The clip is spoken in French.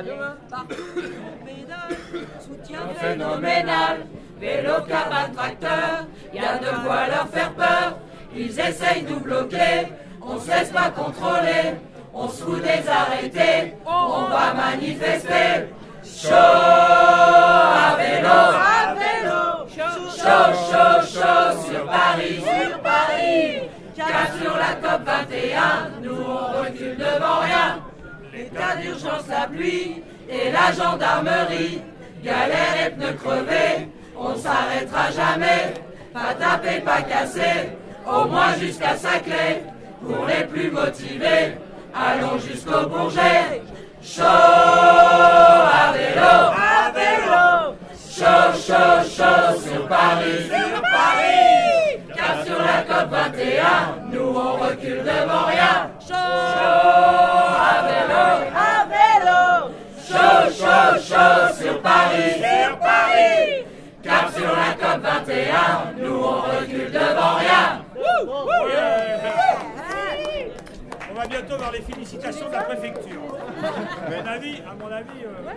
Partout on pédale, soutien phénoménal. Vélo, cabane, tracteur, y a de quoi leur faire peur. Ils essayent de nous bloquer, on se laisse pas contrôler. On se fout des arrêtés, on va manifester. Chaud à vélo, à vélo, chaud, chaud, chaud sur Paris, sur Paris. Car sur la COP L'état d'urgence, la pluie et la gendarmerie. Galère et pneus crevés, on s'arrêtera jamais. Pas taper, pas casser, au moins jusqu'à Saclay. Pour les plus motivés, allons jusqu'au Bourget. Chaud à vélo, à vélo, chaud, chaud, chaud sur Paris, sur Paris. Car sur la COP 21, nous on recule devant rien. chaud, à vélo, à vélo, chaud, chaud, chaud sur Paris, sur Paris. car sur la COP 21, nous on recule devant rien. On va bientôt voir les félicitations de la préfecture. À mon avis, à mon avis. euh,